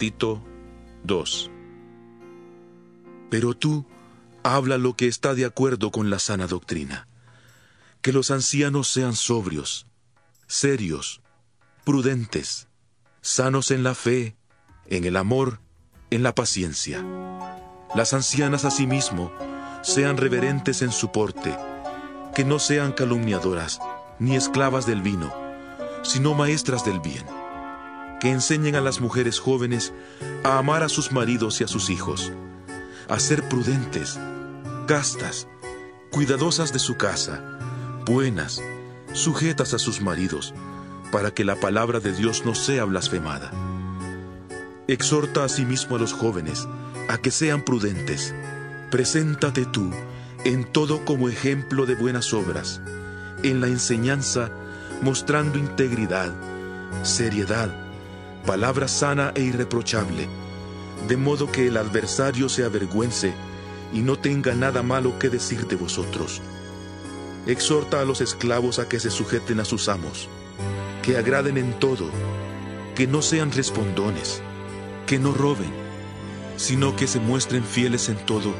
Tito 2 Pero tú habla lo que está de acuerdo con la sana doctrina. Que los ancianos sean sobrios, serios, prudentes, sanos en la fe, en el amor, en la paciencia. Las ancianas asimismo sean reverentes en su porte, que no sean calumniadoras, ni esclavas del vino, sino maestras del bien que enseñen a las mujeres jóvenes a amar a sus maridos y a sus hijos, a ser prudentes, castas, cuidadosas de su casa, buenas, sujetas a sus maridos, para que la palabra de Dios no sea blasfemada. Exhorta asimismo a los jóvenes a que sean prudentes. Preséntate tú en todo como ejemplo de buenas obras, en la enseñanza mostrando integridad, seriedad, palabra sana e irreprochable, de modo que el adversario se avergüence y no tenga nada malo que decir de vosotros. Exhorta a los esclavos a que se sujeten a sus amos, que agraden en todo, que no sean respondones, que no roben, sino que se muestren fieles en todo,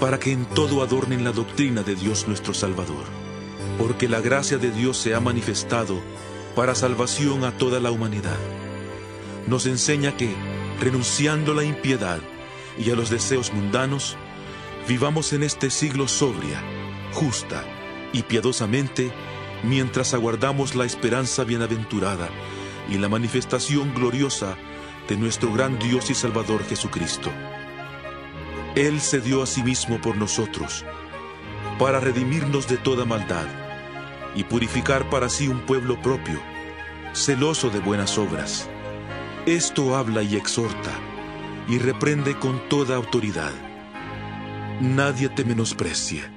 para que en todo adornen la doctrina de Dios nuestro Salvador. Porque la gracia de Dios se ha manifestado para salvación a toda la humanidad nos enseña que, renunciando a la impiedad y a los deseos mundanos, vivamos en este siglo sobria, justa y piadosamente, mientras aguardamos la esperanza bienaventurada y la manifestación gloriosa de nuestro gran Dios y Salvador Jesucristo. Él se dio a sí mismo por nosotros, para redimirnos de toda maldad y purificar para sí un pueblo propio, celoso de buenas obras. Esto habla y exhorta y reprende con toda autoridad. Nadie te menosprecie